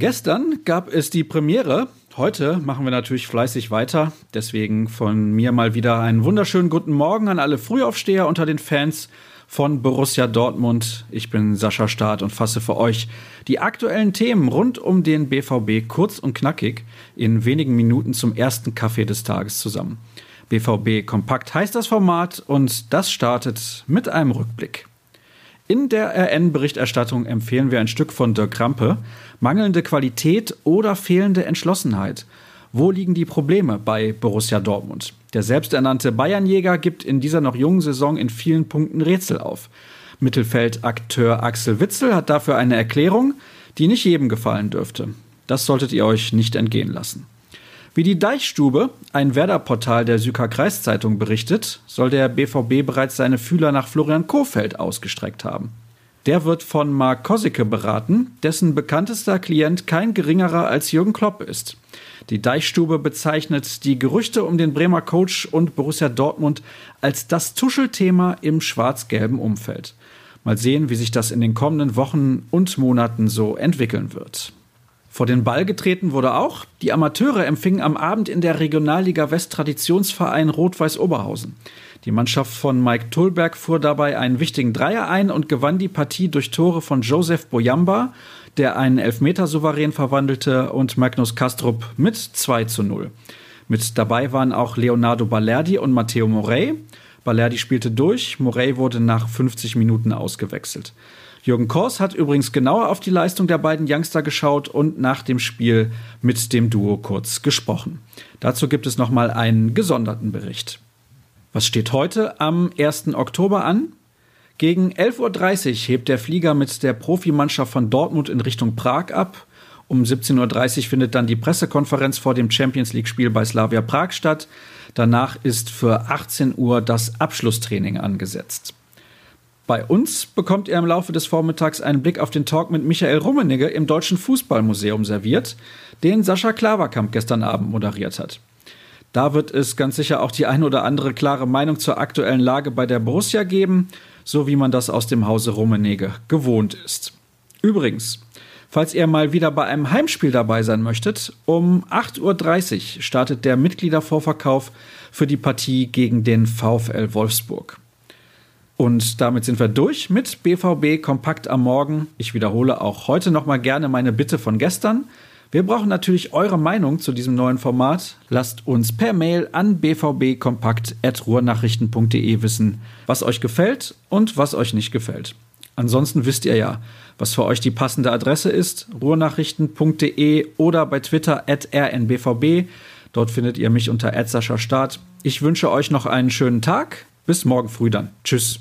Gestern gab es die Premiere. Heute machen wir natürlich fleißig weiter. Deswegen von mir mal wieder einen wunderschönen guten Morgen an alle Frühaufsteher unter den Fans von Borussia Dortmund. Ich bin Sascha Staat und fasse für euch die aktuellen Themen rund um den BVB kurz und knackig in wenigen Minuten zum ersten Kaffee des Tages zusammen. BVB Kompakt heißt das Format und das startet mit einem Rückblick. In der RN-Berichterstattung empfehlen wir ein Stück von Dirk Krampe. Mangelnde Qualität oder fehlende Entschlossenheit. Wo liegen die Probleme bei Borussia Dortmund? Der selbsternannte Bayernjäger gibt in dieser noch jungen Saison in vielen Punkten Rätsel auf. Mittelfeldakteur Axel Witzel hat dafür eine Erklärung, die nicht jedem gefallen dürfte. Das solltet ihr euch nicht entgehen lassen. Wie die Deichstube, ein Werder-Portal der Süker Kreiszeitung berichtet, soll der BVB bereits seine Fühler nach Florian Kofeld ausgestreckt haben. Der wird von Mark Kosicke beraten, dessen bekanntester Klient kein geringerer als Jürgen Klopp ist. Die Deichstube bezeichnet die Gerüchte um den Bremer Coach und Borussia Dortmund als das Tuschelthema im schwarz-gelben Umfeld. Mal sehen, wie sich das in den kommenden Wochen und Monaten so entwickeln wird. Vor den Ball getreten wurde auch, die Amateure empfingen am Abend in der Regionalliga West Traditionsverein Rot-Weiß Oberhausen. Die Mannschaft von Mike Tullberg fuhr dabei einen wichtigen Dreier ein und gewann die Partie durch Tore von Joseph Boyamba, der einen Elfmeter souverän verwandelte, und Magnus Kastrup mit 2 zu 0. Mit dabei waren auch Leonardo Balerdi und Matteo Morey. Balerdi spielte durch, Morey wurde nach 50 Minuten ausgewechselt. Jürgen Kors hat übrigens genauer auf die Leistung der beiden Youngster geschaut und nach dem Spiel mit dem Duo kurz gesprochen. Dazu gibt es nochmal einen gesonderten Bericht. Was steht heute am 1. Oktober an? Gegen 11.30 Uhr hebt der Flieger mit der Profimannschaft von Dortmund in Richtung Prag ab. Um 17.30 Uhr findet dann die Pressekonferenz vor dem Champions League-Spiel bei Slavia Prag statt. Danach ist für 18 Uhr das Abschlusstraining angesetzt. Bei uns bekommt ihr im Laufe des Vormittags einen Blick auf den Talk mit Michael Rummenigge im Deutschen Fußballmuseum serviert, den Sascha Klaverkamp gestern Abend moderiert hat. Da wird es ganz sicher auch die ein oder andere klare Meinung zur aktuellen Lage bei der Borussia geben, so wie man das aus dem Hause Rummenigge gewohnt ist. Übrigens, falls ihr mal wieder bei einem Heimspiel dabei sein möchtet, um 8.30 Uhr startet der Mitgliedervorverkauf für die Partie gegen den VfL Wolfsburg. Und damit sind wir durch mit BVB Kompakt am Morgen. Ich wiederhole auch heute noch mal gerne meine Bitte von gestern. Wir brauchen natürlich eure Meinung zu diesem neuen Format. Lasst uns per Mail an bvbkompakt.ruhrnachrichten.de wissen, was euch gefällt und was euch nicht gefällt. Ansonsten wisst ihr ja, was für euch die passende Adresse ist, ruhrnachrichten.de oder bei Twitter at rnbvb. Dort findet ihr mich unter Start. Ich wünsche euch noch einen schönen Tag. Bis morgen früh dann. Tschüss.